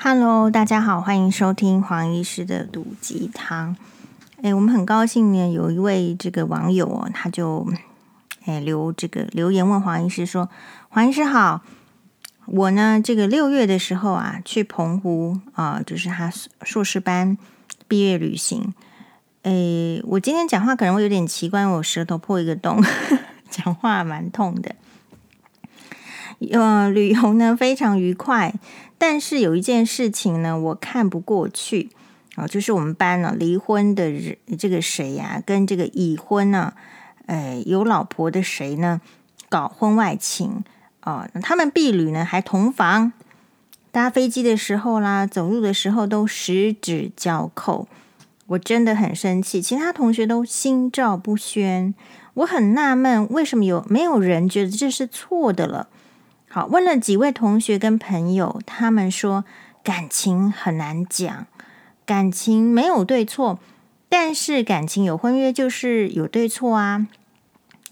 Hello，大家好，欢迎收听黄医师的毒鸡汤。哎，我们很高兴呢，有一位这个网友哦，他就哎留这个留言问黄医师说：“黄医师好，我呢这个六月的时候啊，去澎湖啊，就是他硕士班毕业旅行。哎，我今天讲话可能会有点奇怪，我舌头破一个洞，讲话蛮痛的。呃，旅游呢非常愉快。”但是有一件事情呢，我看不过去啊，就是我们班呢离婚的人，这个谁呀，跟这个已婚呢，呃，有老婆的谁呢，搞婚外情啊？他们毕旅呢还同房，搭飞机的时候啦，走路的时候都十指交扣，我真的很生气，其他同学都心照不宣，我很纳闷，为什么有没有人觉得这是错的了？问了几位同学跟朋友，他们说感情很难讲，感情没有对错，但是感情有婚约就是有对错啊。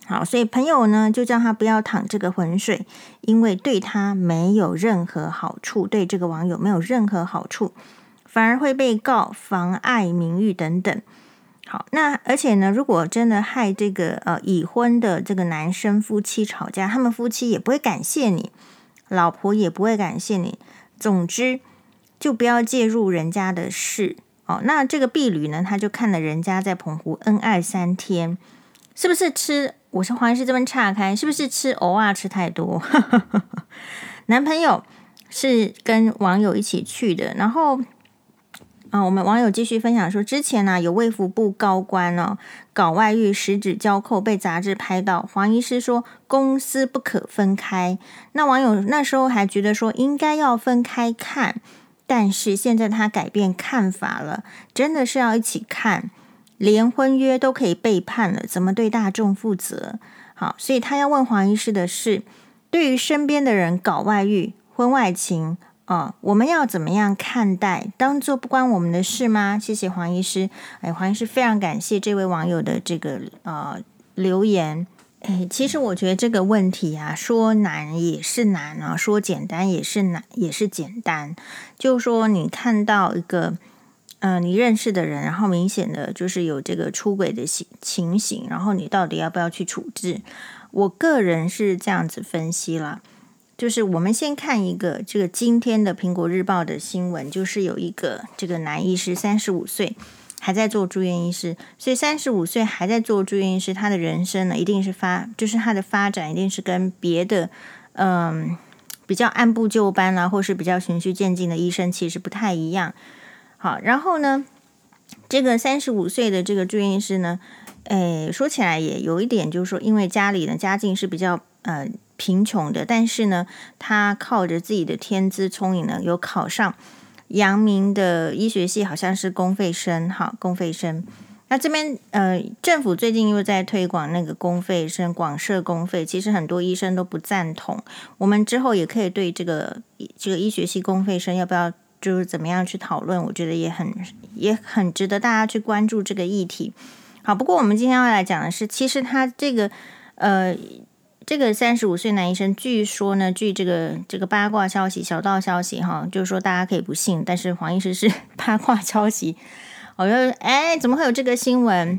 好，所以朋友呢就叫他不要淌这个浑水，因为对他没有任何好处，对这个网友没有任何好处，反而会被告妨碍名誉等等。好，那而且呢，如果真的害这个呃已婚的这个男生夫妻吵架，他们夫妻也不会感谢你，老婆也不会感谢你。总之，就不要介入人家的事哦。那这个婢女呢，他就看了人家在澎湖恩爱三天，是不是吃？我是黄医师这边岔开，是不是吃偶尔吃太多？男朋友是跟网友一起去的，然后。啊，我们网友继续分享说，之前呢、有卫福部高官呢、哦、搞外遇，十指交扣，被杂志拍到。黄医师说公私不可分开。那网友那时候还觉得说应该要分开看，但是现在他改变看法了，真的是要一起看，连婚约都可以背叛了，怎么对大众负责？好，所以他要问黄医师的是，对于身边的人搞外遇、婚外情。哦，我们要怎么样看待？当做不关我们的事吗？谢谢黄医师。哎，黄医师非常感谢这位网友的这个呃留言。哎，其实我觉得这个问题啊，说难也是难啊，说简单也是难，也是简单。就说，你看到一个呃你认识的人，然后明显的就是有这个出轨的情情形，然后你到底要不要去处置？我个人是这样子分析了。就是我们先看一个这个今天的《苹果日报》的新闻，就是有一个这个男医师，三十五岁还在做住院医师，所以三十五岁还在做住院医师，他的人生呢一定是发，就是他的发展一定是跟别的嗯比较按部就班啦，或是比较循序渐进的医生其实不太一样。好，然后呢，这个三十五岁的这个住院医师呢，诶，说起来也有一点，就是说因为家里的家境是比较呃。贫穷的，但是呢，他靠着自己的天资聪颖呢，有考上阳明的医学系，好像是公费生，哈，公费生。那这边呃，政府最近又在推广那个公费生，广设公费，其实很多医生都不赞同。我们之后也可以对这个这个医学系公费生要不要就是怎么样去讨论，我觉得也很也很值得大家去关注这个议题。好，不过我们今天要来讲的是，其实他这个呃。这个三十五岁男医生，据说呢，据这个这个八卦消息、小道消息哈，就是说大家可以不信，但是黄医师是 八卦消息，我就哎，怎么会有这个新闻？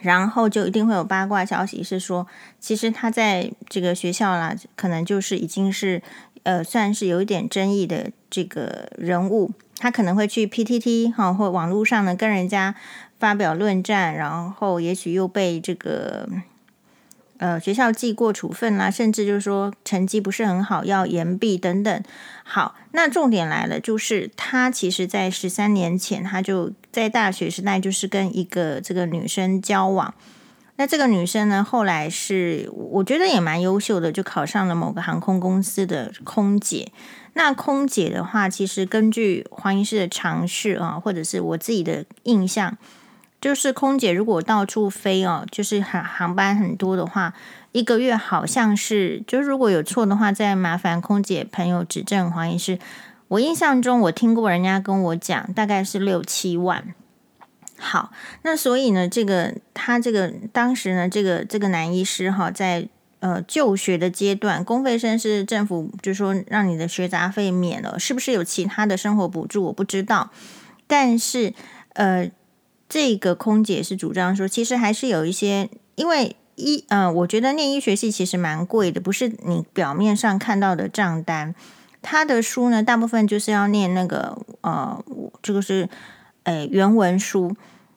然后就一定会有八卦消息，是说其实他在这个学校啦，可能就是已经是呃，算是有一点争议的这个人物，他可能会去 PTT 哈或网络上呢跟人家发表论战，然后也许又被这个。呃，学校记过处分啦，甚至就是说成绩不是很好，要延毕等等。好，那重点来了，就是他其实在十三年前，他就在大学时代就是跟一个这个女生交往。那这个女生呢，后来是我觉得也蛮优秀的，就考上了某个航空公司的空姐。那空姐的话，其实根据黄医师的常识啊，或者是我自己的印象。就是空姐如果到处飞哦，就是航航班很多的话，一个月好像是，就是如果有错的话，再麻烦空姐朋友指正黄医师。我印象中我听过人家跟我讲，大概是六七万。好，那所以呢，这个他这个当时呢，这个这个男医师哈，在呃就学的阶段，公费生是政府就说让你的学杂费免了，是不是有其他的生活补助？我不知道。但是呃，这个空姐是主张说，其实还是有一些，因为医呃，我觉得念医学系其实蛮贵的，不是你表面上看到的账单。他的书呢，大部分就是要念那个呃，这个是诶原文书。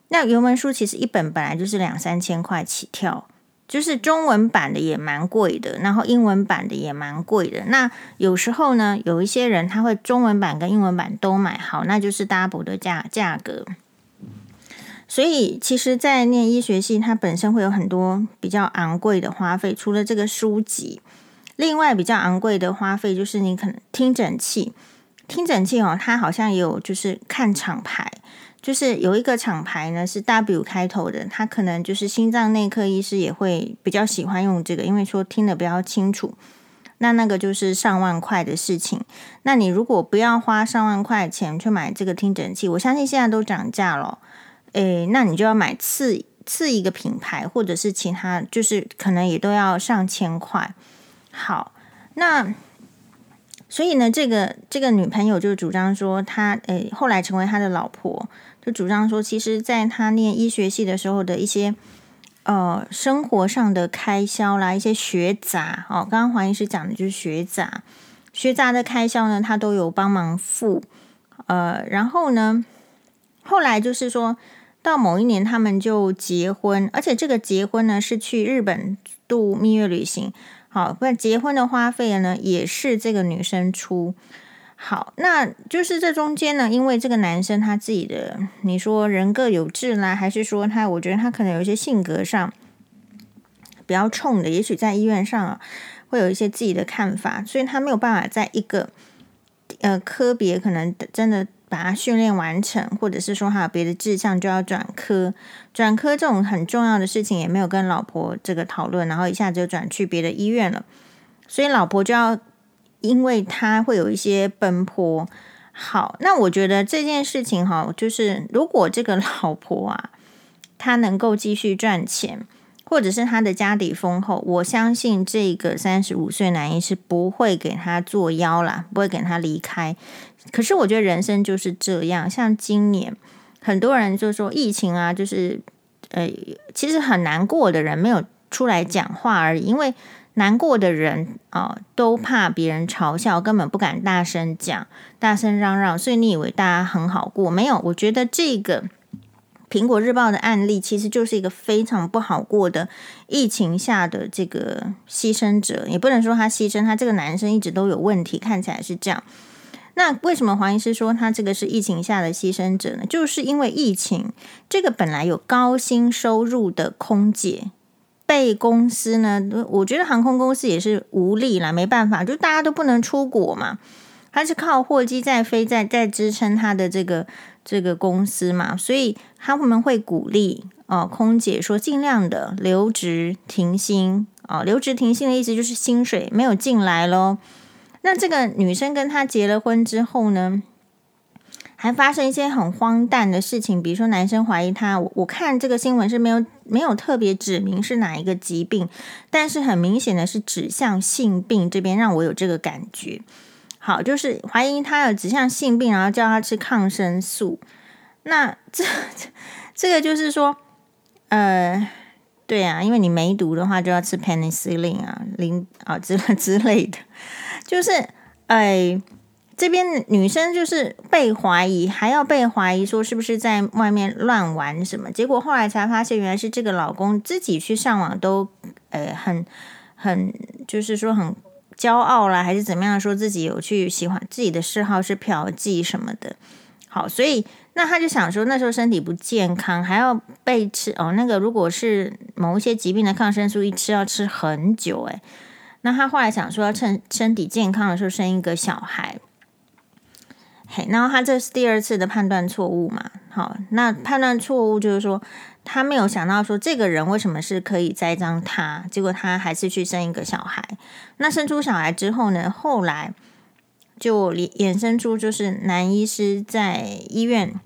那原文书其实一本本来就是两三千块起跳，就是中文版的也蛮贵的，然后英文版的也蛮贵的。那有时候呢，有一些人他会中文版跟英文版都买，好，那就是 double 的价价格。所以其实，在念医学系，它本身会有很多比较昂贵的花费，除了这个书籍，另外比较昂贵的花费就是你可能听诊器，听诊器哦，它好像也有就是看厂牌。就是有一个厂牌呢，是 W 开头的，它可能就是心脏内科医师也会比较喜欢用这个，因为说听得比较清楚。那那个就是上万块的事情。那你如果不要花上万块钱去买这个听诊器，我相信现在都涨价了。诶，那你就要买次次一个品牌，或者是其他，就是可能也都要上千块。好，那。所以呢，这个这个女朋友就主张说，她诶后来成为他的老婆，就主张说，其实在他念医学系的时候的一些呃生活上的开销啦，一些学杂哦，刚刚黄医师讲的就是学杂，学杂的开销呢，他都有帮忙付。呃，然后呢，后来就是说到某一年，他们就结婚，而且这个结婚呢是去日本度蜜月旅行。好，不然结婚的花费呢，也是这个女生出。好，那就是这中间呢，因为这个男生他自己的，你说人各有志啦，还是说他，我觉得他可能有一些性格上比较冲的，也许在医院上啊，会有一些自己的看法，所以他没有办法在一个呃科别可能真的。把他训练完成，或者是说还有别的志向，就要转科。转科这种很重要的事情也没有跟老婆这个讨论，然后一下子就转去别的医院了。所以老婆就要，因为他会有一些奔波。好，那我觉得这件事情哈，就是如果这个老婆啊，她能够继续赚钱，或者是他的家底丰厚，我相信这个三十五岁男医师不会给他作妖啦，不会给他离开。可是我觉得人生就是这样，像今年很多人就说疫情啊，就是呃，其实很难过的人没有出来讲话而已，因为难过的人啊、都怕别人嘲笑，根本不敢大声讲、大声嚷嚷，所以你以为大家很好过？没有，我觉得这个苹果日报的案例其实就是一个非常不好过的疫情下的这个牺牲者，也不能说他牺牲，他这个男生一直都有问题，看起来是这样。那为什么黄医师说他这个是疫情下的牺牲者呢？就是因为疫情，这个本来有高薪收入的空姐被公司呢，我觉得航空公司也是无力了，没办法，就大家都不能出国嘛，他是靠货机在飞，在在支撑他的这个这个公司嘛，所以他们会鼓励哦，空姐说尽量的留职停薪哦，留职停薪的意思就是薪水没有进来喽。那这个女生跟他结了婚之后呢，还发生一些很荒诞的事情，比如说男生怀疑她，我我看这个新闻是没有没有特别指明是哪一个疾病，但是很明显的是指向性病这边，让我有这个感觉。好，就是怀疑他有指向性病，然后叫他吃抗生素。那这这个就是说，呃，对啊，因为你梅毒的话就要吃 penicillin 啊，零啊之 之类的。就是，哎，这边女生就是被怀疑，还要被怀疑说是不是在外面乱玩什么？结果后来才发现，原来是这个老公自己去上网都，呃，很很就是说很骄傲啦，还是怎么样？说自己有去喜欢自己的嗜好是嫖妓什么的。好，所以那他就想说，那时候身体不健康，还要被吃哦。那个如果是某一些疾病的抗生素，一吃要吃很久，哎。那他后来想说，要趁身体健康的时候生一个小孩，嘿，然后他这是第二次的判断错误嘛？好，那判断错误就是说，他没有想到说这个人为什么是可以栽赃他，结果他还是去生一个小孩。那生出小孩之后呢，后来就衍生出就是男医师在医院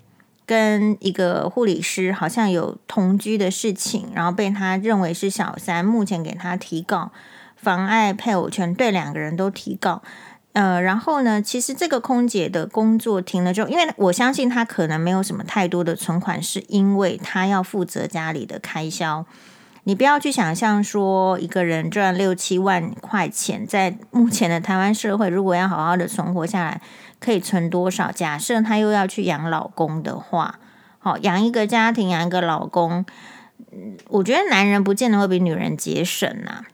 跟一个护理师好像有同居的事情，然后被他认为是小三，目前给他提告。妨碍配偶权，对两个人都提告。呃，然后呢，其实这个空姐的工作停了之后，因为我相信她可能没有什么太多的存款，是因为她要负责家里的开销。你不要去想象说一个人赚六七万块钱，在目前的台湾社会，如果要好好的存活下来，可以存多少？假设他又要去养老公的话，好，养一个家庭，养一个老公，我觉得男人不见得会比女人节省呐、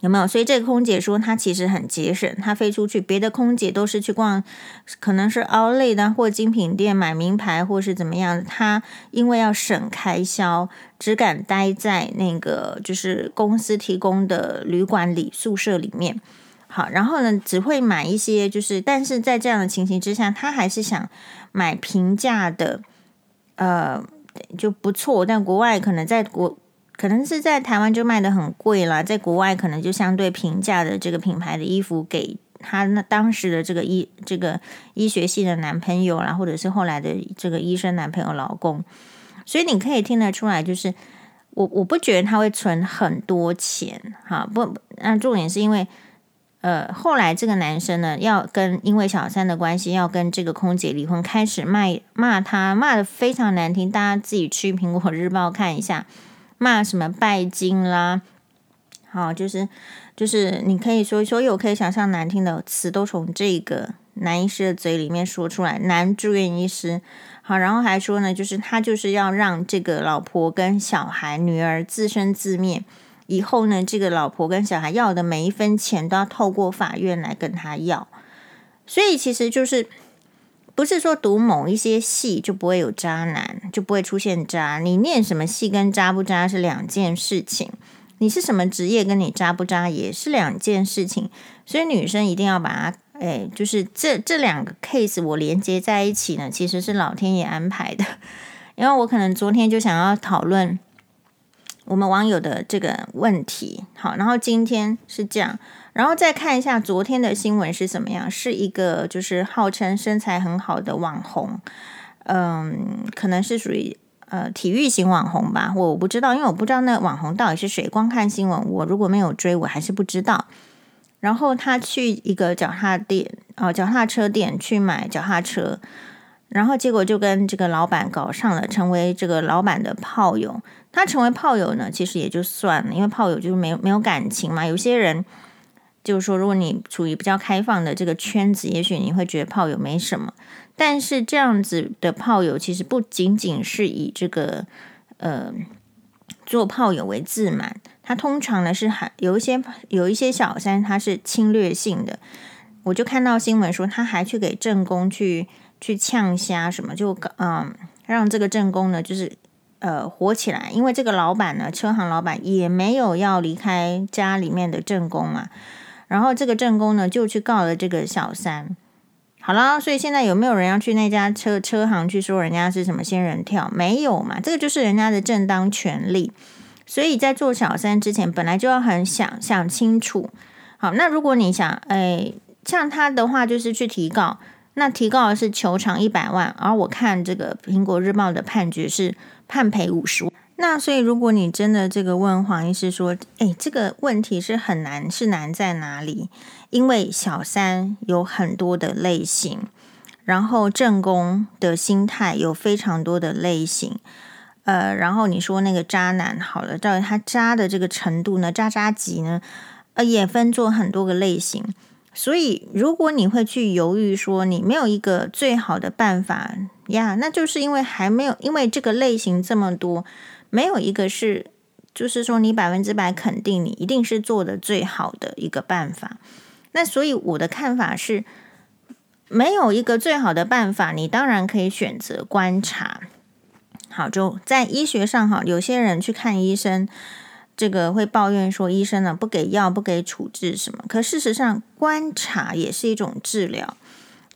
有没有？所以这个空姐说她其实很节省，她飞出去，别的空姐都是去逛，可能是 Outlet 的或精品店买名牌，或是怎么样。她因为要省开销，只敢待在那个就是公司提供的旅馆里宿舍里面。好，然后呢，只会买一些就是，但是在这样的情形之下，她还是想买平价的，呃，就不错。但国外可能在国。可能是在台湾就卖得很贵啦，在国外可能就相对平价的这个品牌的衣服，给他那当时的这个医这个医学系的男朋友啦，或者是后来的这个医生男朋友老公，所以你可以听得出来，就是我我不觉得他会存很多钱，哈，不，那重点是因为，呃，后来这个男生呢，要跟因为小三的关系要跟这个空姐离婚，开始骂骂他，骂得非常难听，大家自己去苹果日报看一下。骂什么拜金啦，好，就是就是你可以说所有可以想象难听的词都从这个男医师的嘴里面说出来。男住院医师，好，然后还说呢，就是他就是要让这个老婆跟小孩、女儿自生自灭，以后呢，这个老婆跟小孩要的每一分钱都要透过法院来跟他要，所以其实就是。不是说读某一些系就不会有渣男，就不会出现渣。你念什么系跟渣不渣是两件事情，你是什么职业跟你渣不渣也是两件事情。所以女生一定要把它，哎，就是这这两个 case 我连接在一起呢，其实是老天爷安排的。因为我可能昨天就想要讨论我们网友的这个问题，好，然后今天是这样。然后再看一下昨天的新闻是怎么样，是一个就是号称身材很好的网红，嗯，可能是属于呃体育型网红吧，我我不知道，因为我不知道那网红到底是谁，光看新闻，我如果没有追，我还是不知道。然后他去一个脚踏店哦，脚踏车店去买脚踏车，然后结果就跟这个老板搞上了，成为这个老板的炮友。他成为炮友呢，其实也就算了，因为炮友就是没有没有感情嘛，有些人。就是说，如果你处于比较开放的这个圈子，也许你会觉得炮友没什么。但是这样子的炮友，其实不仅仅是以这个呃做炮友为自满，他通常呢是还有一些有一些小三，他是侵略性的。我就看到新闻说，他还去给正宫去去呛虾什么，就嗯、让这个正宫呢就是呃火起来，因为这个老板呢，车行老板也没有要离开家里面的正宫嘛。然后这个正宫呢，就去告了这个小三。好了，所以现在有没有人要去那家车车行去说人家是什么仙人跳？没有嘛，这个就是人家的正当权利。所以在做小三之前，本来就要很想想清楚。好，那如果你想，哎，像他的话，就是去提告，那提告是求偿一百万，而我看这个苹果日报的判决是判赔五十万。那所以，如果你真的这个问黄医师说，诶，这个问题是很难，是难在哪里？因为小三有很多的类型，然后正宫的心态有非常多的类型，呃，然后你说那个渣男好了，到底他渣的这个程度呢？渣渣级呢？呃，也分作很多个类型。所以，如果你会去犹豫说你没有一个最好的办法呀，那就是因为还没有，因为这个类型这么多。没有一个是，就是说你百分之百肯定你一定是做的最好的一个办法。那所以我的看法是，没有一个最好的办法，你当然可以选择观察。好，就在医学上哈，有些人去看医生，这个会抱怨说医生呢不给药、不给处置什么。可事实上，观察也是一种治疗。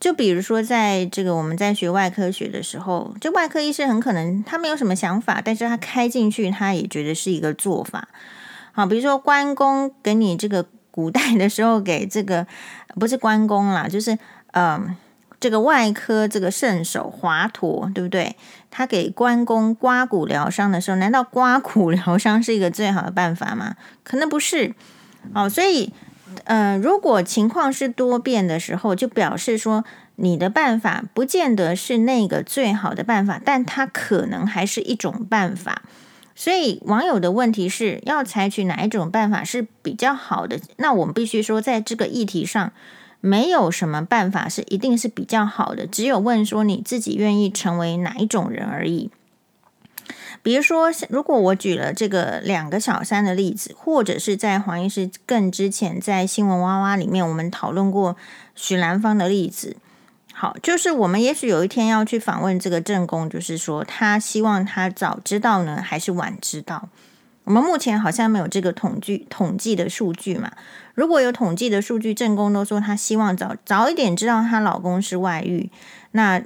就比如说，在这个我们在学外科学的时候，就外科医生很可能他没有什么想法，但是他开进去，他也觉得是一个做法。好，比如说关公给你这个古代的时候给这个不是关公啦，就是嗯、这个外科这个圣手华佗，对不对？他给关公刮骨疗伤的时候，难道刮骨疗伤是一个最好的办法吗？可能不是。哦，所以，呃，如果情况是多变的时候，就表示说你的办法不见得是那个最好的办法，但它可能还是一种办法。所以网友的问题是要采取哪一种办法是比较好的？那我们必须说，在这个议题上，没有什么办法是一定是比较好的，只有问说你自己愿意成为哪一种人而已。比如说，如果我举了这个两个小三的例子，或者是在黄医师更之前在新闻哇哇里面，我们讨论过许兰芳的例子。好，就是我们也许有一天要去访问这个正宫，就是说他希望他早知道呢，还是晚知道？我们目前好像没有这个统计统计的数据嘛。如果有统计的数据，正宫都说他希望早早一点知道她老公是外遇，那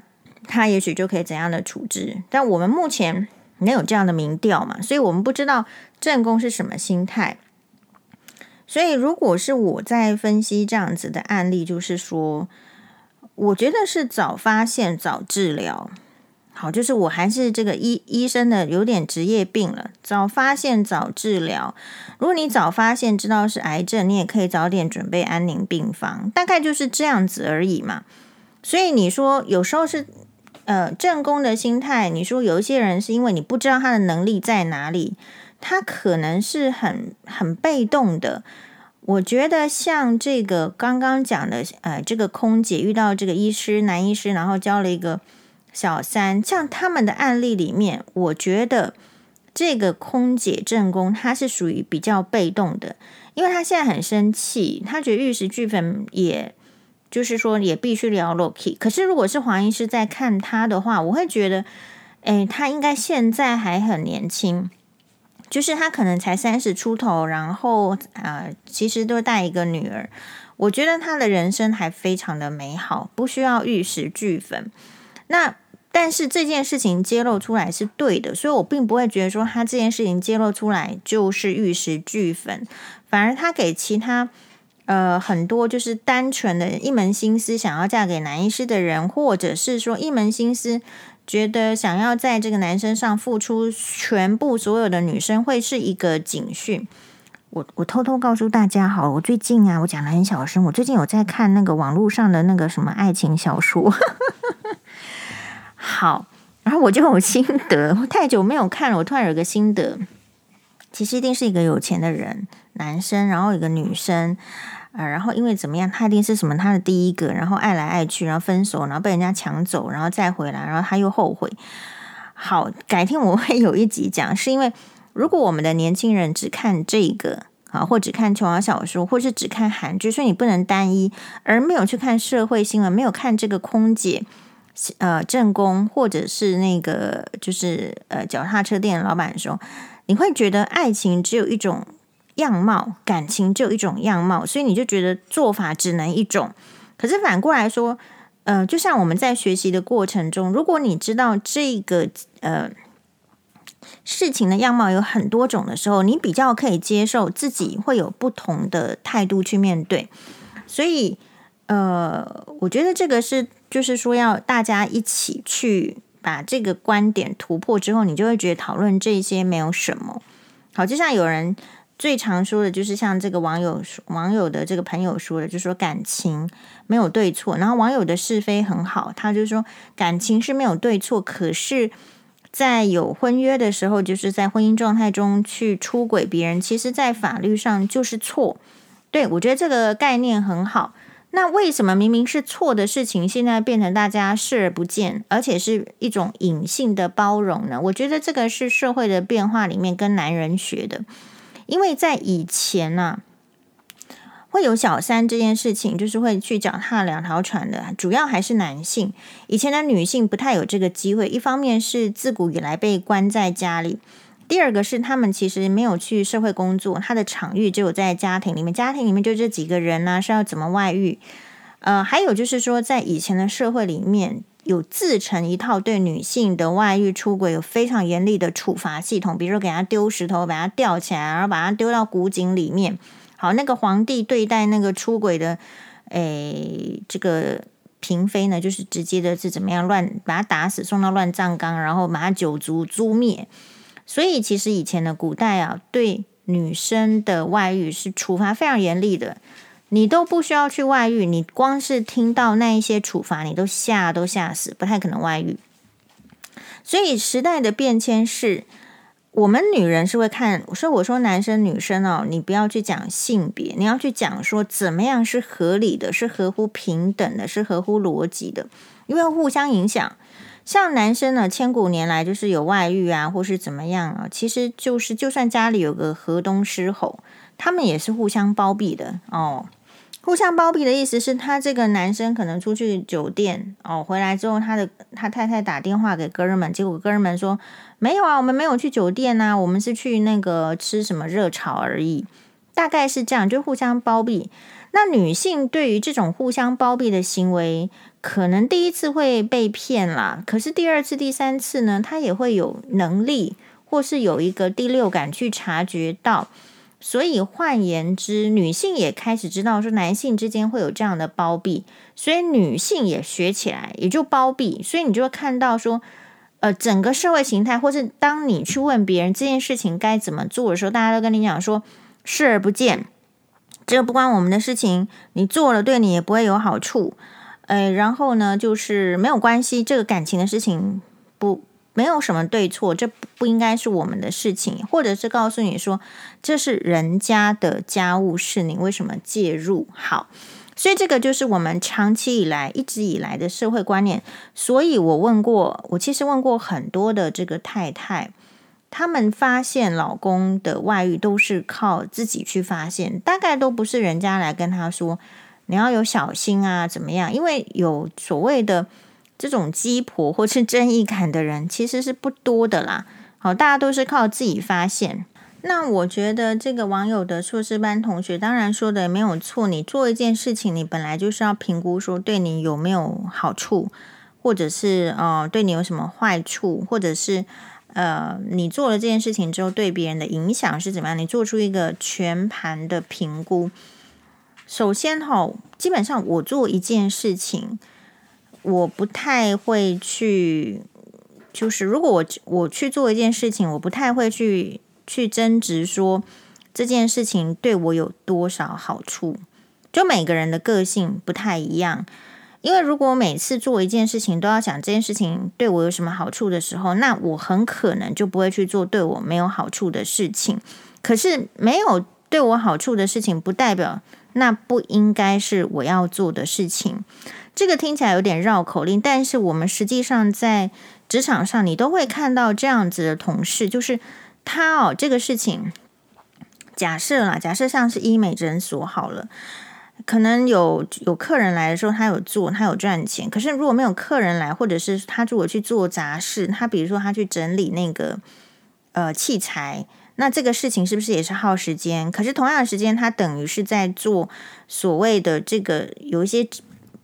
她也许就可以怎样的处置？但我们目前。能有这样的民调嘛，所以我们不知道正宫是什么心态。所以，如果是我在分析这样子的案例，就是说，我觉得是早发现早治疗。好，就是我还是这个医医生的有点职业病了。早发现早治疗，如果你早发现知道是癌症，你也可以早点准备安宁病房，大概就是这样子而已嘛。所以你说有时候是。呃，正宫的心态，你说有一些人是因为你不知道他的能力在哪里，他可能是很很被动的。我觉得像这个刚刚讲的，呃，这个空姐遇到这个医师男医师，然后交了一个小三，像他们的案例里面，我觉得这个空姐正宫她是属于比较被动的，因为她现在很生气，她觉得玉石俱焚也。就是说，也必须聊 Loki。可是，如果是黄医师在看他的话，我会觉得，诶，他应该现在还很年轻，就是他可能才三十出头，然后啊、其实都带一个女儿。我觉得他的人生还非常的美好，不需要玉石俱焚。那但是这件事情揭露出来是对的，所以我并不会觉得说他这件事情揭露出来就是玉石俱焚，反而他给其他。呃，很多就是单纯的一门心思想要嫁给男医师的人，或者是说一门心思觉得想要在这个男生上付出全部所有的女生，会是一个警讯。我我偷偷告诉大家，好，我最近啊，我讲得很小声，我最近有在看那个网络上的那个什么爱情小说，好，然后我就有心得，我太久没有看了，我突然有个心得，其实一定是一个有钱的人，男生，然后一个女生。啊，然后因为怎么样，他一定是什么他的第一个，然后爱来爱去，然后分手，然后被人家抢走，然后再回来，然后他又后悔。好，改天我会有一集讲，是因为如果我们的年轻人只看这个啊，或只看琼瑶小说，或是只看韩剧，所以你不能单一，而没有去看社会新闻，没有看这个空姐，呃，正宫，或者是那个就是呃脚踏车店老板的时候，你会觉得爱情只有一种。样貌，感情就一种样貌，所以你就觉得做法只能一种。可是反过来说，呃，就像我们在学习的过程中，如果你知道这个呃事情的样貌有很多种的时候，你比较可以接受自己会有不同的态度去面对。所以，呃，我觉得这个是就是说要大家一起去把这个观点突破之后，你就会觉得讨论这些没有什么。好，就像有人。最常说的就是像这个网友网友的这个朋友说的，就说感情没有对错。然后网友的是非很好，他就说感情是没有对错，可是，在有婚约的时候，就是在婚姻状态中去出轨别人，其实在法律上就是错。对，我觉得这个概念很好。那为什么明明是错的事情，现在变成大家视而不见，而且是一种隐性的包容呢？我觉得这个是社会的变化里面跟男人学的。因为在以前呢、啊，会有小三这件事情，就是会去脚踏两条船的，主要还是男性。以前的女性不太有这个机会，一方面是自古以来被关在家里，第二个是他们其实没有去社会工作，他的场域只有在家庭里面，家庭里面就这几个人呢、是要怎么外遇？呃，还有就是说，在以前的社会里面。有自成一套对女性的外遇出轨有非常严厉的处罚系统，比如说给她丢石头，把她吊起来，然后把她丢到古井里面。好，那个皇帝对待那个出轨的，诶，这个嫔妃呢，就是直接的是怎么样乱把她打死，送到乱葬岗，然后把她九族诛灭。所以其实以前的古代啊，对女生的外遇是处罚非常严厉的，你都不需要去外遇，你光是听到那一些处罚，你都吓都吓死，不太可能外遇。所以时代的变迁是。我们女人是会看，所以我说男生女生哦，你不要去讲性别，你要去讲说怎么样是合理的，是合乎平等的，是合乎逻辑的，因为互相影响。像男生呢，千古年来就是有外遇啊，或是怎么样啊，其实就是就算家里有个河东狮吼，他们也是互相包庇的哦。互相包庇的意思是他这个男生可能出去酒店哦，回来之后他的他太太打电话给哥们，结果哥们说没有啊，我们没有去酒店啊，我们是去那个吃什么热炒而已，大概是这样，就互相包庇。那女性对于这种互相包庇的行为，可能第一次会被骗啦，可是第二次、第三次呢，她也会有能力，或是有一个第六感去察觉到。所以换言之，女性也开始知道说男性之间会有这样的包庇，所以女性也学起来，也就包庇。所以你就会看到说，呃，整个社会形态，或是当你去问别人这件事情该怎么做的时候，大家都跟你讲说视而不见，这个不关我们的事情，你做了对你也不会有好处。呃，然后呢，就是没有关系，这个感情的事情不。没有什么对错，这不应该是我们的事情，或者是告诉你说这是人家的家务事，你为什么介入？好，所以这个就是我们长期以来一直以来的社会观念。所以我问过，我其实问过很多的这个太太，他们发现老公的外遇都是靠自己去发现，大概都不是人家来跟他说，你要有小心啊，怎么样？因为有所谓的。这种鸡婆或是正义感的人其实是不多的啦。好，大家都是靠自己发现。那我觉得这个网友的硕士班同学当然说的也没有错。你做一件事情，你本来就是要评估说对你有没有好处，或者是呃对你有什么坏处，或者是呃你做了这件事情之后对别人的影响是怎么样？你做出一个全盘的评估。首先哈，基本上我做一件事情。我不太会去，就是如果我我去做一件事情，我不太会去去争执说这件事情对我有多少好处。就每个人的个性不太一样，因为如果每次做一件事情都要想这件事情对我有什么好处的时候，那我很可能就不会去做对我没有好处的事情。可是没有对我好处的事情，不代表那不应该是我要做的事情。这个听起来有点绕口令，但是我们实际上在职场上，你都会看到这样子的同事，就是他哦，这个事情假设啦，假设像是医美诊所好了，可能有有客人来的时候，他有做，他有赚钱。可是如果没有客人来，或者是他如果去做杂事，他比如说他去整理那个呃器材，那这个事情是不是也是耗时间？可是同样的时间，他等于是在做所谓的这个有一些。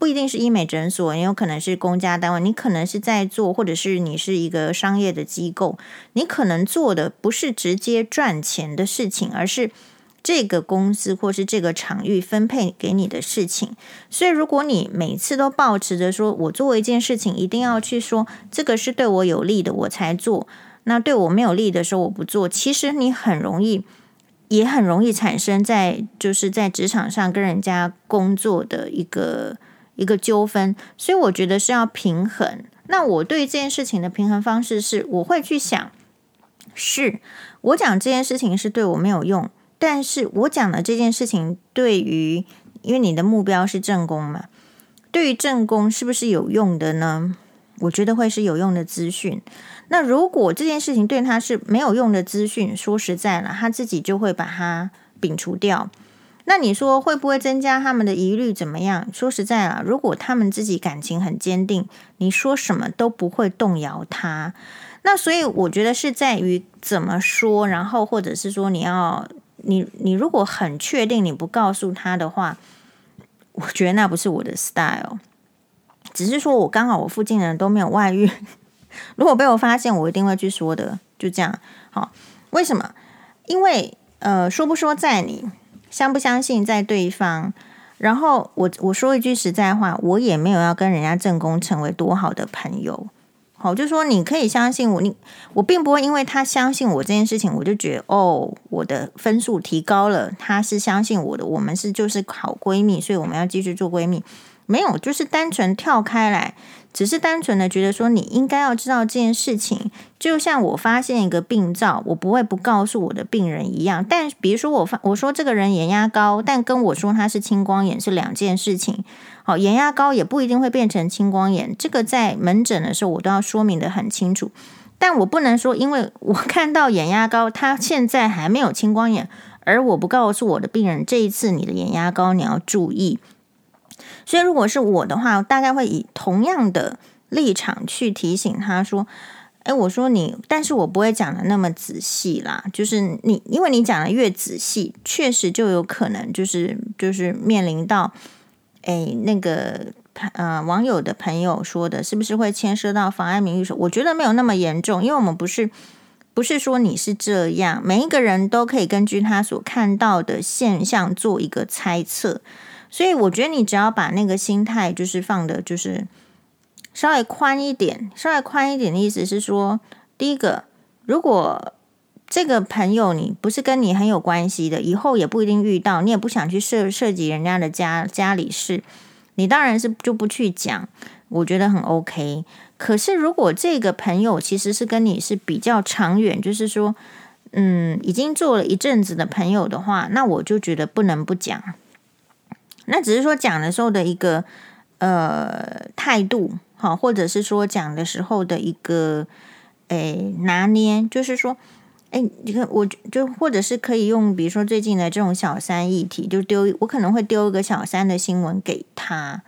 不一定是医美诊所，也有可能是公家单位。你可能是在做，或者是你是一个商业的机构，你可能做的不是直接赚钱的事情，而是这个公司或是这个场域分配给你的事情。所以，如果你每次都抱持着说我做一件事情一定要去说这个是对我有利的我才做，那对我没有利的时候我不做，其实你很容易，也很容易产生在就是在职场上跟人家工作的一个。一个纠纷，所以我觉得是要平衡。那我对于这件事情的平衡方式是，我会去想，是我讲这件事情是对我没有用，但是我讲的这件事情对于，因为你的目标是正宫嘛，对于正宫是不是有用的呢？我觉得会是有用的资讯。那如果这件事情对他是没有用的资讯，说实在了，他自己就会把它摒除掉。那你说会不会增加他们的疑虑？怎么样？说实在啊，如果他们自己感情很坚定，你说什么都不会动摇他。那所以我觉得是在于怎么说，然后或者是说你要你你如果很确定你不告诉他的话，我觉得那不是我的 style。只是说我刚好我附近的人都没有外遇，如果被我发现，我一定会去说的。就这样，好，为什么？因为呃，说不说在你。相不相信在对方，然后我我说一句实在话，我也没有要跟人家正宫成为多好的朋友，好，就说你可以相信我，你我并不会因为他相信我这件事情，我就觉得哦，我的分数提高了，他是相信我的，我们是就是好闺蜜，所以我们要继续做闺蜜。没有，就是单纯跳开来，只是单纯的觉得说你应该要知道这件事情。就像我发现一个病灶，我不会不告诉我的病人一样。但比如说我发我说这个人眼压高，但跟我说他是青光眼是两件事情。好，眼压高也不一定会变成青光眼，这个在门诊的时候我都要说明得很清楚。但我不能说，因为我看到眼压高，他现在还没有青光眼，而我不告诉我的病人这一次你的眼压高你要注意。所以，如果是我的话，大概会以同样的立场去提醒他说：“哎，我说你，但是我不会讲的那么仔细啦。就是你，因为你讲的越仔细，确实就有可能就是就是面临到，哎，那个呃网友的朋友说的，是不是会牵涉到妨碍名誉？我觉得没有那么严重，因为我们不是不是说你是这样，每一个人都可以根据他所看到的现象做一个猜测。”所以我觉得你只要把那个心态就是放的，就是稍微宽一点，稍微宽一点的意思是说，第一个，如果这个朋友你不是跟你很有关系的，以后也不一定遇到，你也不想去涉涉及人家的家家里事，你当然是就不去讲，我觉得很 OK。可是如果这个朋友其实是跟你是比较长远，就是说，嗯，已经做了一阵子的朋友的话，那我就觉得不能不讲。那只是说讲的时候的一个呃态度，好，或者是说讲的时候的一个诶拿捏，就是说，诶，你看，我就或者是可以用，比如说最近的这种小三议题，就丢我可能会丢一个小三的新闻给他，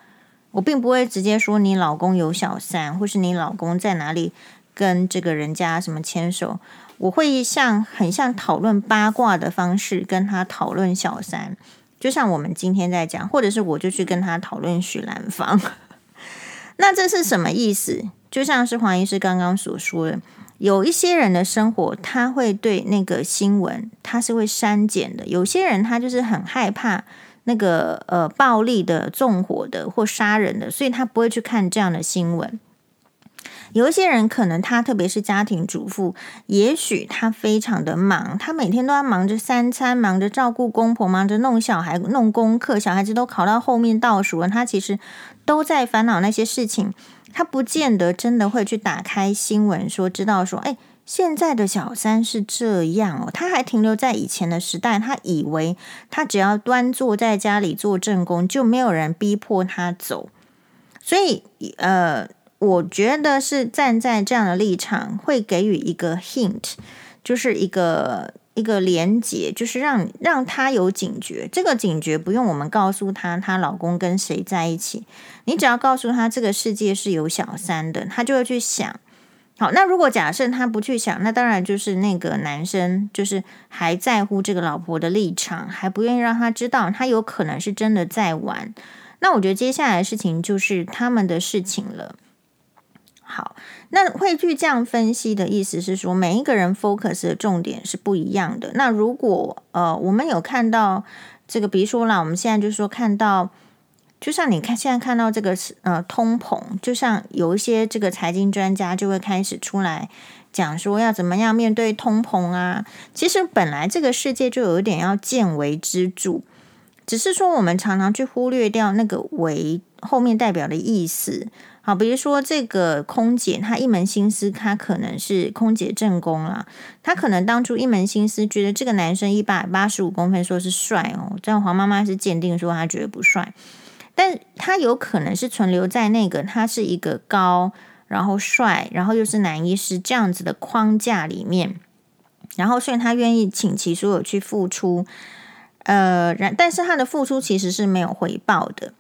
我并不会直接说你老公有小三，或是你老公在哪里跟这个人家什么牵手，我会像很像讨论八卦的方式跟他讨论小三。就像我们今天在讲，或者是我就去跟他讨论许兰芳，那这是什么意思？就像是黄医师刚刚所说的，有一些人的生活，他会对那个新闻，他是会删减的；有些人他就是很害怕那个呃暴力的、纵火的或杀人的，所以他不会去看这样的新闻。有一些人可能他特别是家庭主妇，也许他非常的忙，他每天都要忙着三餐，忙着照顾公婆，忙着弄小孩、弄功课，小孩子都考到后面倒数了，他其实都在烦恼那些事情，他不见得真的会去打开新闻说知道说，哎，现在的小三是这样哦，他还停留在以前的时代，他以为他只要端坐在家里做正宫，就没有人逼迫他走，所以呃。我觉得是站在这样的立场，会给予一个 hint，就是一个一个连接，就是让让他有警觉。这个警觉不用我们告诉他，她老公跟谁在一起，你只要告诉他这个世界是有小三的，他就会去想。好，那如果假设他不去想，那当然就是那个男生就是还在乎这个老婆的立场，还不愿意让他知道，他有可能是真的在玩。那我觉得接下来的事情就是他们的事情了。好，那会去这样分析的意思是说，每一个人 focus 的重点是不一样的。那如果呃，我们有看到这个，比如说啦，我们现在就说看到，就像你看现在看到这个呃通膨，就像有一些这个财经专家就会开始出来讲说要怎么样面对通膨啊。其实本来这个世界就有一点要见微知著，只是说我们常常去忽略掉那个为后面代表的意思。好，比如说这个空姐，她一门心思，她可能是空姐正宫啦。她可能当初一门心思觉得这个男生一百八十五公分，说是帅哦。这样黄妈妈是鉴定说她觉得不帅，但她有可能是存留在那个他是一个高，然后帅，然后又是男医师这样子的框架里面。然后，虽然她愿意倾其所有去付出，呃，然但是她的付出其实是没有回报的。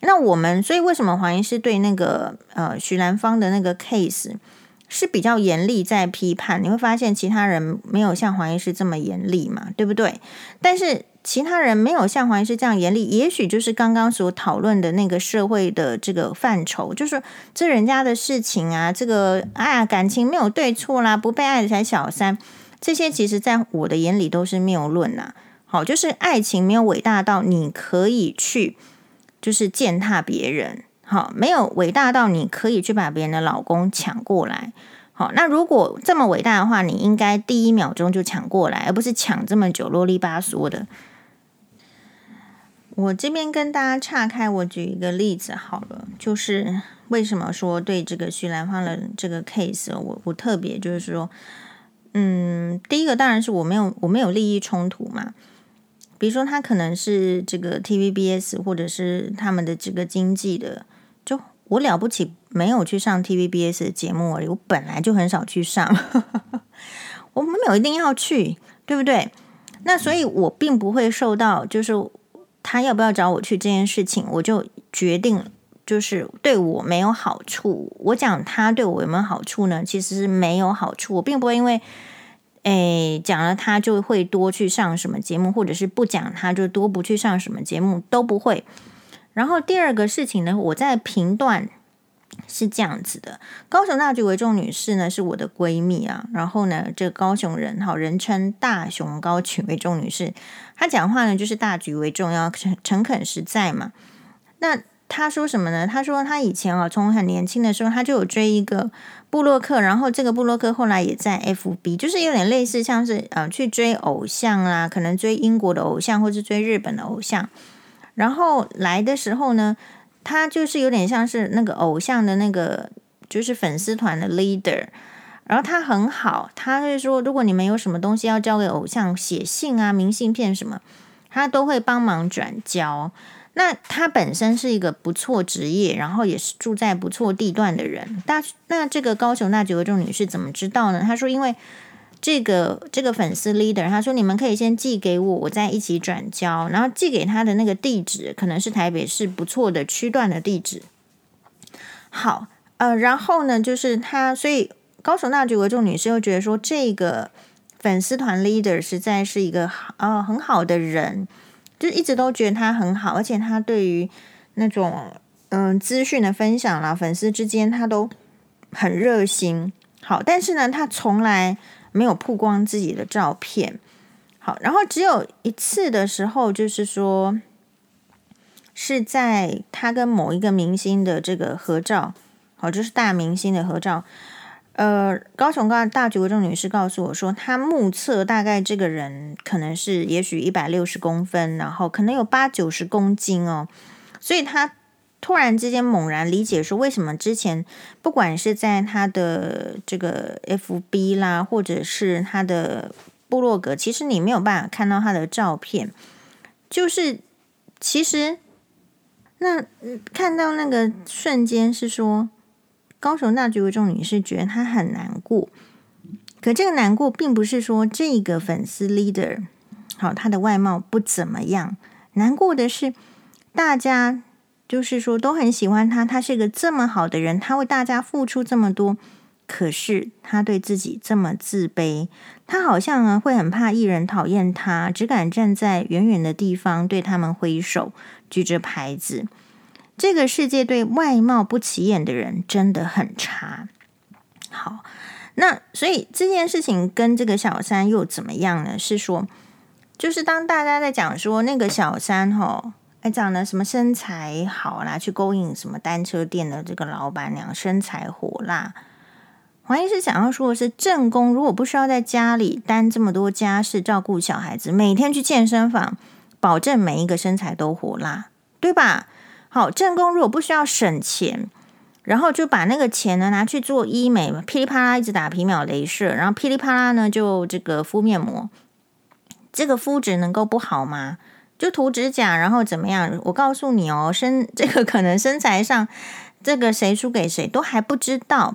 那我们所以为什么黄医师对那个呃许兰芳的那个 case 是比较严厉在批判？你会发现其他人没有像黄医师这么严厉嘛，对不对？但是其他人没有像黄医师这样严厉，也许就是刚刚所讨论的那个社会的这个范畴，就是这人家的事情啊，这个啊感情没有对错啦，不被爱的才小三，这些其实在我的眼里都是谬论呐。好，就是爱情没有伟大到你可以去。就是践踏别人，好，没有伟大到你可以去把别人的老公抢过来。好，那如果这么伟大的话，你应该第一秒钟就抢过来，而不是抢这么久啰里吧嗦的。我这边跟大家岔开，我举一个例子好了，就是为什么说对这个徐兰芳的这个 case，我我特别就是说，嗯，第一个当然是我没有我没有利益冲突嘛，比如说他可能是这个 TVBS 或者是他们的这个经济的，就我了不起。没有去上 TVBS 的节目而已，我本来就很少去上，我们没有一定要去，对不对？那所以，我并不会受到就是他要不要找我去这件事情，我就决定就是对我没有好处。我讲他对我有没有好处呢？其实是没有好处。我并不会因为诶讲了他就会多去上什么节目，或者是不讲他就多不去上什么节目，都不会。然后第二个事情呢，我在评断。是这样子的，高雄大橘为重女士呢是我的闺蜜啊，然后呢，这个高雄人哈，人称大雄高橘为重女士，她讲话呢就是大局为重要，诚诚恳实在嘛。那他说什么呢？他说他以前啊，从很年轻的时候，他就有追一个布洛克，然后这个布洛克后来也在 FB，就是有点类似像是呃去追偶像啊，可能追英国的偶像，或是追日本的偶像，然后来的时候呢。他就是有点像是那个偶像的那个，就是粉丝团的 leader，然后他很好，他会说，如果你们有什么东西要交给偶像，写信啊、明信片什么，他都会帮忙转交。那他本身是一个不错职业，然后也是住在不错地段的人。大那这个高雄大橘为重女士怎么知道呢？他说，因为。这个这个粉丝 leader 他说，你们可以先寄给我，我再一起转交。然后寄给他的那个地址可能是台北市不错的区段的地址。好，呃，然后呢，就是他，所以高雄大橘为重女士又觉得说，这个粉丝团 leader 实在是一个啊、呃、很好的人，就一直都觉得他很好，而且他对于那种嗯、资讯的分享啦，粉丝之间他都很热心。好，但是呢，他从来。没有曝光自己的照片，好，然后只有一次的时候，就是说是在他跟某一个明星的这个合照，好，就是大明星的合照。呃，高雄高大橘为重女士告诉我说，他目测大概这个人可能是也许一百六十公分，然后可能有八九十公斤哦，所以他。突然之间猛然理解说，为什么之前不管是在他的这个 FB 啦，或者是他的部落格，其实你没有办法看到他的照片。就是其实那看到那个瞬间是说，高雄大橘为重女士觉得他很难过。可这个难过并不是说这个粉丝 leader 好，他的外貌不怎么样，难过的是大家。就是说，都很喜欢他，他是个这么好的人，他为大家付出这么多，可是他对自己这么自卑，他好像啊会很怕艺人讨厌他，只敢站在远远的地方对他们挥手，举着牌子。这个世界对外貌不起眼的人真的很差。好，那所以这件事情跟这个小三又怎么样呢？是说，就是当大家在讲说那个小三吼。还长了什么身材好啦，去勾引什么单车店的这个老板娘，身材火辣。怀疑是想要说的是，正宫如果不需要在家里担这么多家事，照顾小孩子，每天去健身房，保证每一个身材都火辣，对吧？好，正宫如果不需要省钱，然后就把那个钱呢拿去做医美，噼里啪啦一直打皮秒镭射，然后噼里啪啦呢就这个敷面膜，这个肤质能够不好吗？就涂指甲，然后怎么样？我告诉你哦，身 这个可能身材上，这个谁输给谁都还不知道。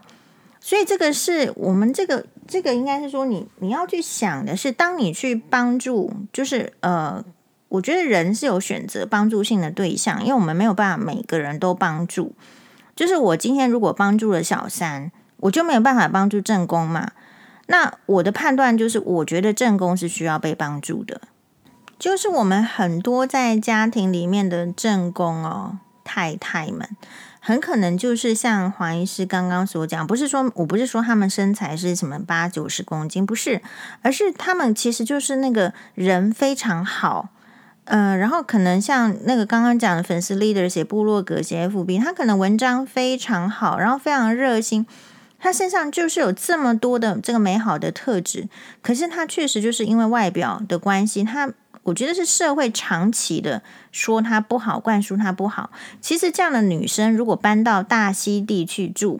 所以这个是我们这个这个应该是说你，你你要去想的是，当你去帮助，就是呃，我觉得人是有选择帮助性的对象，因为我们没有办法每个人都帮助。就是我今天如果帮助了小三，我就没有办法帮助正宫嘛。那我的判断就是，我觉得正宫是需要被帮助的。就是我们很多在家庭里面的正宫哦，太太们，很可能就是像黄医师刚刚所讲，不是说我不是说他们身材是什么八九十公斤，不是，而是他们其实就是那个人非常好，呃，然后可能像那个刚刚讲的粉丝 leader 写部落格写 FB，他可能文章非常好，然后非常热心，他身上就是有这么多的这个美好的特质，可是他确实就是因为外表的关系，他。我觉得是社会长期的说他不好，灌输他不好。其实这样的女生如果搬到大溪地去住，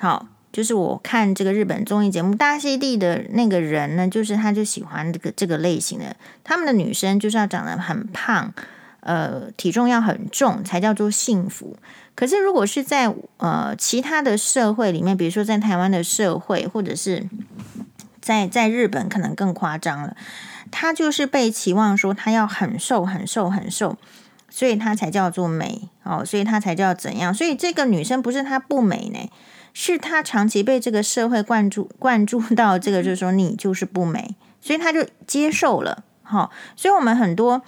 好，就是我看这个日本综艺节目，大溪地的那个人呢，就是他就喜欢这个这个类型的。他们的女生就是要长得很胖，呃，体重要很重才叫做幸福。可是如果是在呃其他的社会里面，比如说在台湾的社会，或者是在在日本，可能更夸张了。她就是被期望说她要很瘦很瘦很瘦，所以她才叫做美哦，所以她才叫怎样？所以这个女生不是她不美呢，是他长期被这个社会灌注灌注到这个，就是说你就是不美，所以他就接受了。好，所以我们很多，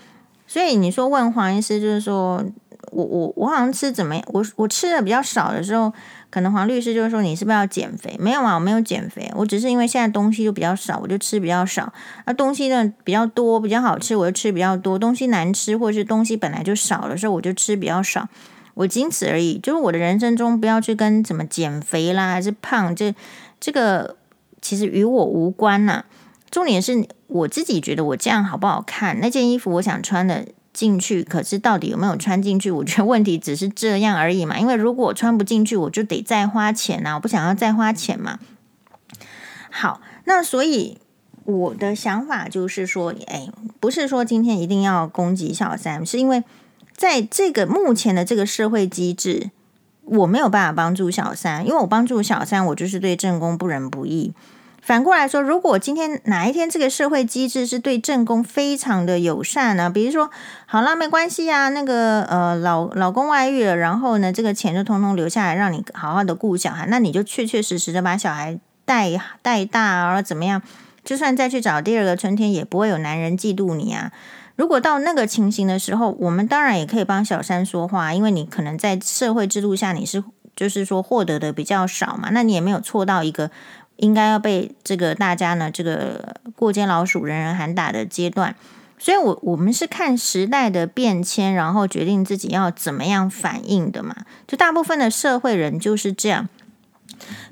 所以你说问黄医师，就是说我我我好像吃怎么样？我我吃的比较少的时候。可能黄律师就是说，你是不是要减肥？没有啊，我没有减肥，我只是因为现在东西就比较少，我就吃比较少。那东西呢比较多，比较好吃，我就吃比较多。东西难吃，或者是东西本来就少的时候，我就吃比较少。我仅此而已。就是我的人生中不要去跟怎么减肥啦，还是胖，这这个其实与我无关呐、重点是我自己觉得我这样好不好看？那件衣服我想穿的。进去，可是到底有没有穿进去？我觉得问题只是这样而已嘛。因为如果我穿不进去，我就得再花钱呐、我不想要再花钱嘛。好，那所以我的想法就是说，哎，不是说今天一定要攻击小三，是因为在这个目前的这个社会机制，我没有办法帮助小三，因为我帮助小三，我就是对正宫不仁不义。反过来说，如果今天哪一天这个社会机制是对正宫非常的友善呢？比如说，好了，没关系呀，那个呃老老公外遇了，然后呢，这个钱就通通留下来，让你好好的顾小孩，那你就确确实实的把小孩带带大，而怎么样？就算再去找第二个春天，也不会有男人嫉妒你啊。如果到那个情形的时候，我们当然也可以帮小三说话，因为你可能在社会制度下你是就是说获得的比较少嘛，那你也没有错到一个。应该要被这个大家呢，这个过街老鼠，人人喊打的阶段，所以我，我我们是看时代的变迁，然后决定自己要怎么样反应的嘛。就大部分的社会人就是这样。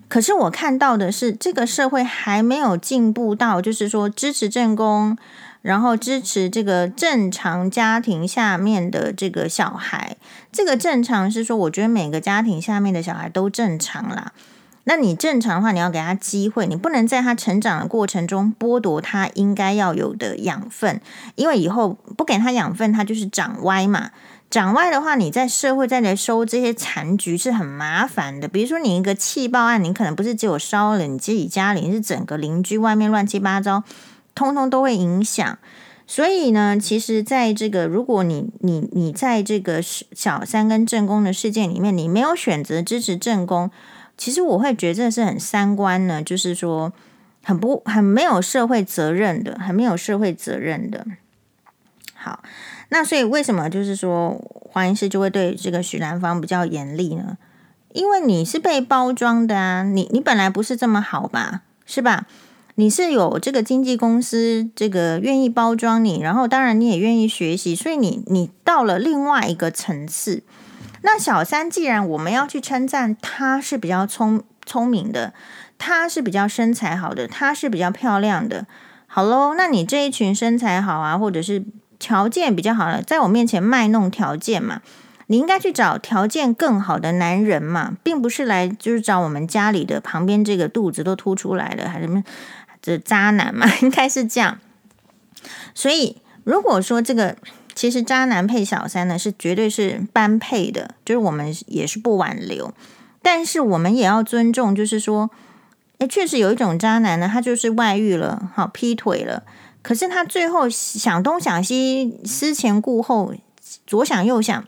可是我看到的是，这个社会还没有进步到，就是说支持正宫，然后支持这个正常家庭下面的这个小孩。这个正常是说，我觉得每个家庭下面的小孩都正常啦。那你正常的话，你要给他机会，你不能在他成长的过程中剥夺他应该要有的养分，因为以后不给他养分，他就是长歪嘛。长歪的话，你在社会再来收这些残局是很麻烦的。比如说，你一个气爆案，你可能不是只有烧了你自己家里，是整个邻居外面乱七八糟，通通都会影响。所以呢，其实在这个如果你你你在这个小三跟正宫的事件里面，你没有选择支持正宫。其实我会觉得这是很三观呢，就是说很不很没有社会责任的，很没有社会责任的。好，那所以为什么就是说黄医师就会对这个许兰芳比较严厉呢？因为你是被包装的啊，你你本来不是这么好吧，是吧？你是有这个经纪公司这个愿意包装你，然后当然你也愿意学习，所以你你到了另外一个层次。那小三，既然我们要去称赞她是比较聪聪明的，她是比较身材好的，她是比较漂亮的，好喽。那你这一群身材好啊，或者是条件比较好的，在我面前卖弄条件嘛，你应该去找条件更好的男人嘛，并不是来就是找我们家里的旁边这个肚子都凸出来的，还是什么这渣男嘛，应该是这样。所以如果说这个。其实渣男配小三呢，是绝对是般配的，就是我们也是不挽留，但是我们也要尊重，就是说，诶，确实有一种渣男呢，他就是外遇了，好劈腿了，可是他最后想东想西，思前顾后，左想右想，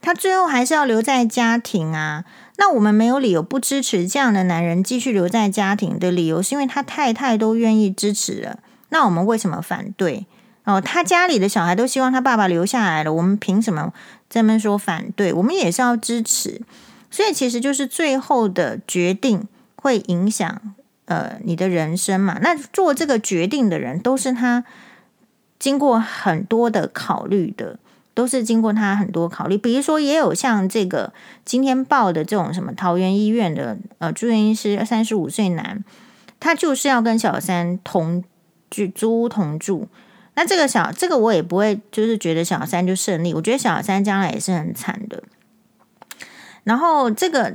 他最后还是要留在家庭啊。那我们没有理由不支持这样的男人继续留在家庭的理由，是因为他太太都愿意支持了，那我们为什么反对？哦，他家里的小孩都希望他爸爸留下来了，我们凭什么这么说反对？我们也是要支持，所以其实就是最后的决定会影响呃你的人生嘛。那做这个决定的人都是他经过很多的考虑的，都是经过他很多考虑。比如说，也有像这个今天报的这种什么桃园医院的呃住院医师，三十五岁男，他就是要跟小三同居，租屋同住。那这个小这个我也不会就是觉得小三就胜利，我觉得小三将来也是很惨的。然后这个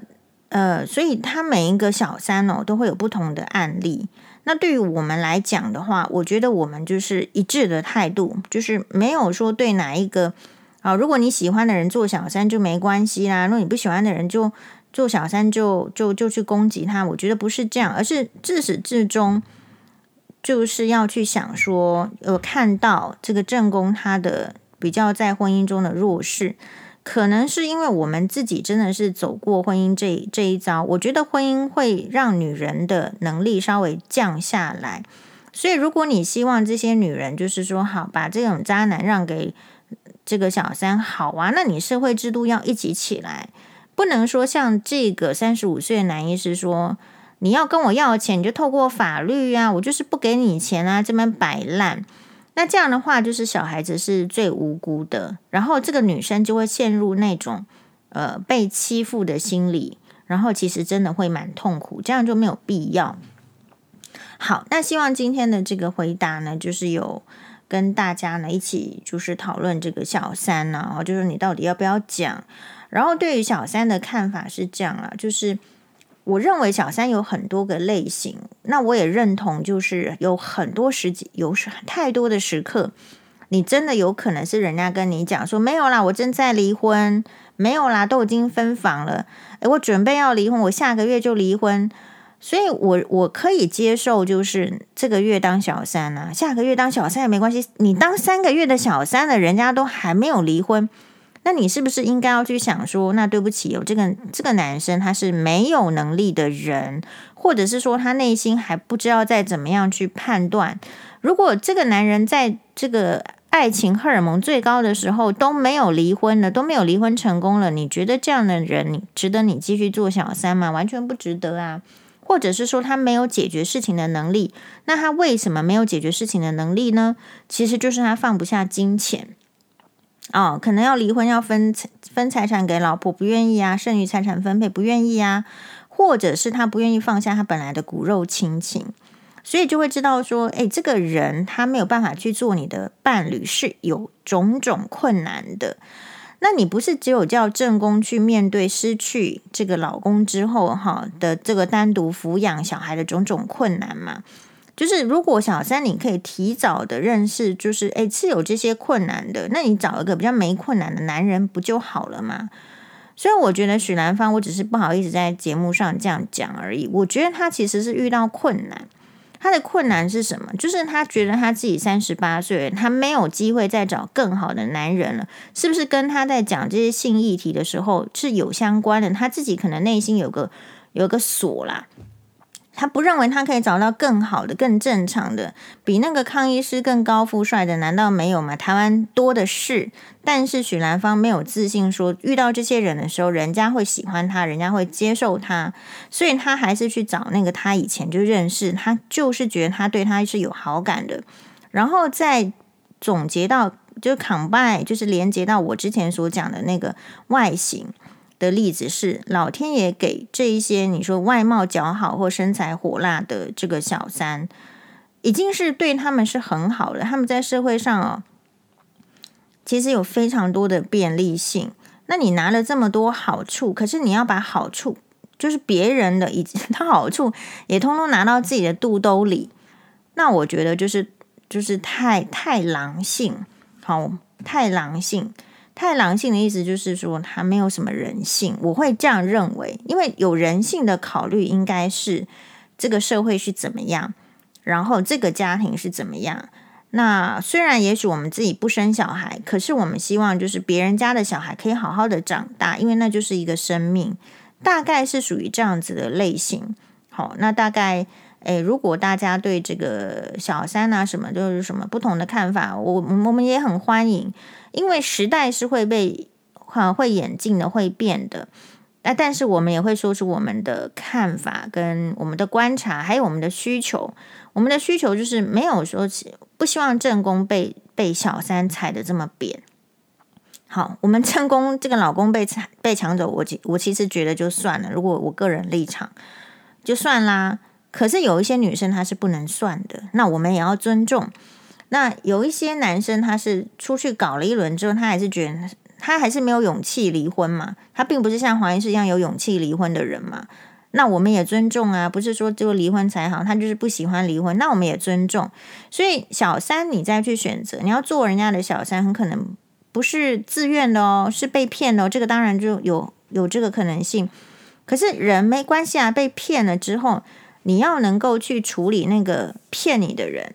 呃，所以他每一个小三哦都会有不同的案例。那对于我们来讲的话，我觉得我们就是一致的态度，就是没有说对哪一个啊，如果你喜欢的人做小三就没关系啦，如果你不喜欢的人就做小三就就就去攻击他，我觉得不是这样，而是自始至终就是要去想说，呃，看到这个正宫他的比较在婚姻中的弱势。可能是因为我们自己真的是走过婚姻这这一遭，我觉得婚姻会让女人的能力稍微降下来。所以，如果你希望这些女人就是说好把这种渣男让给这个小三，好啊，那你社会制度要一起起来，不能说像这个三十五岁的男医师说，你要跟我要钱，你就透过法律啊，我就是不给你钱啊，这边摆烂。那这样的话，就是小孩子是最无辜的，然后这个女生就会陷入那种呃被欺负的心理，然后其实真的会蛮痛苦，这样就没有必要。好，那希望今天的这个回答呢，就是有跟大家呢一起就是讨论这个小三呢，啊，就是你到底要不要讲？然后对于小三的看法是这样啊，就是。我认为小三有很多个类型，那我也认同，就是有很多时机，有太多的时刻，你真的有可能是人家跟你讲说没有啦，我正在离婚，没有啦，都已经分房了，诶，我准备要离婚，我下个月就离婚，所以我我可以接受，就是这个月当小三啊，下个月当小三也没关系，你当三个月的小三了，人家都还没有离婚。那你是不是应该要去想说，那对不起，有这个这个男生他是没有能力的人，或者是说他内心还不知道再怎么样去判断。如果这个男人在这个爱情荷尔蒙最高的时候都没有离婚了，都没有离婚成功了，你觉得这样的人你值得你继续做小三吗？完全不值得啊！或者是说他没有解决事情的能力，那他为什么没有解决事情的能力呢？其实就是他放不下金钱。哦，可能要离婚，要分分财产给老婆，不愿意啊；剩余财产分配不愿意啊，或者是他不愿意放下他本来的骨肉亲情，所以就会知道说，诶，这个人他没有办法去做你的伴侣，是有种种困难的。那你不是只有叫正宫去面对失去这个老公之后，哈的这个单独抚养小孩的种种困难吗？就是如果小三你可以提早的认识，就是诶是有这些困难的，那你找一个比较没困难的男人不就好了吗？所以我觉得许兰芳，我只是不好意思在节目上这样讲而已。我觉得他其实是遇到困难，他的困难是什么？就是他觉得他自己三十八岁，他没有机会再找更好的男人了，是不是跟他在讲这些性议题的时候是有相关的？他自己可能内心有个有个锁啦。他不认为他可以找到更好的、更正常的，比那个康医师更高富帅的，难道没有吗？台湾多的是。但是许兰芳没有自信说，遇到这些人的时候，人家会喜欢他，人家会接受他，所以他还是去找那个他以前就认识，他就是觉得他对他是有好感的。然后再总结到，就 combine，就是连接到我之前所讲的那个外形。的例子是，老天爷给这一些你说外貌姣好或身材火辣的这个小三，已经是对他们是很好的。他们在社会上哦，其实有非常多的便利性。那你拿了这么多好处，可是你要把好处，就是别人的以及他好处，也通通拿到自己的肚兜里，那我觉得就是就是太太狼性，好，太狼性。太狼性的意思就是说，他没有什么人性。我会这样认为，因为有人性的考虑，应该是这个社会是怎么样，然后这个家庭是怎么样。那虽然也许我们自己不生小孩，可是我们希望就是别人家的小孩可以好好的长大，因为那就是一个生命，大概是属于这样子的类型。好，那大概诶，如果大家对这个小三啊什么都是什么不同的看法，我我们也很欢迎。因为时代是会被啊会演进的，会变的。那但是我们也会说出我们的看法，跟我们的观察，还有我们的需求。我们的需求就是没有说不希望正宫被被小三踩得这么扁。好，我们正宫这个老公被抢被抢走，我我其实觉得就算了。如果我个人立场就算啦。可是有一些女生她是不能算的，那我们也要尊重。那有一些男生他是出去搞了一轮之后，他还是觉得他还是没有勇气离婚嘛？他并不是像黄医师一样有勇气离婚的人嘛？那我们也尊重啊，不是说只有离婚才好，他就是不喜欢离婚，那我们也尊重。所以小三你再去选择，你要做人家的小三，很可能。不是自愿的哦，是被骗的哦。这个当然就有有这个可能性。可是人没关系啊，被骗了之后，你要能够去处理那个骗你的人。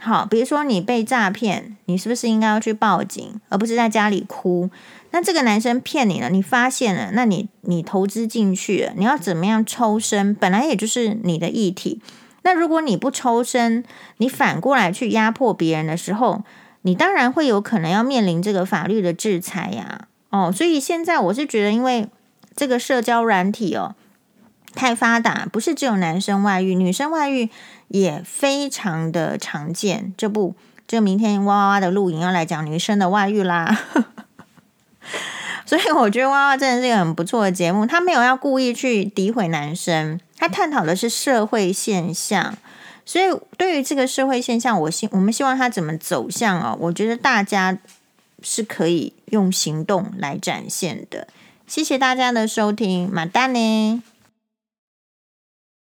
好，比如说你被诈骗，你是不是应该要去报警，而不是在家里哭？那这个男生骗你了，你发现了，那你你投资进去了，你要怎么样抽身？本来也就是你的议题。那如果你不抽身，你反过来去压迫别人的时候，你当然会有可能要面临这个法律的制裁呀，哦，所以现在我是觉得，因为这个社交软体哦太发达，不是只有男生外遇，女生外遇也非常的常见。这不，这明天哇哇哇的录影要来讲女生的外遇啦，所以我觉得哇哇真的是一个很不错的节目，他没有要故意去诋毁男生，他探讨的是社会现象。所以，对于这个社会现象，我希我们希望它怎么走向哦？我觉得大家是可以用行动来展现的。谢谢大家的收听，马丹呢。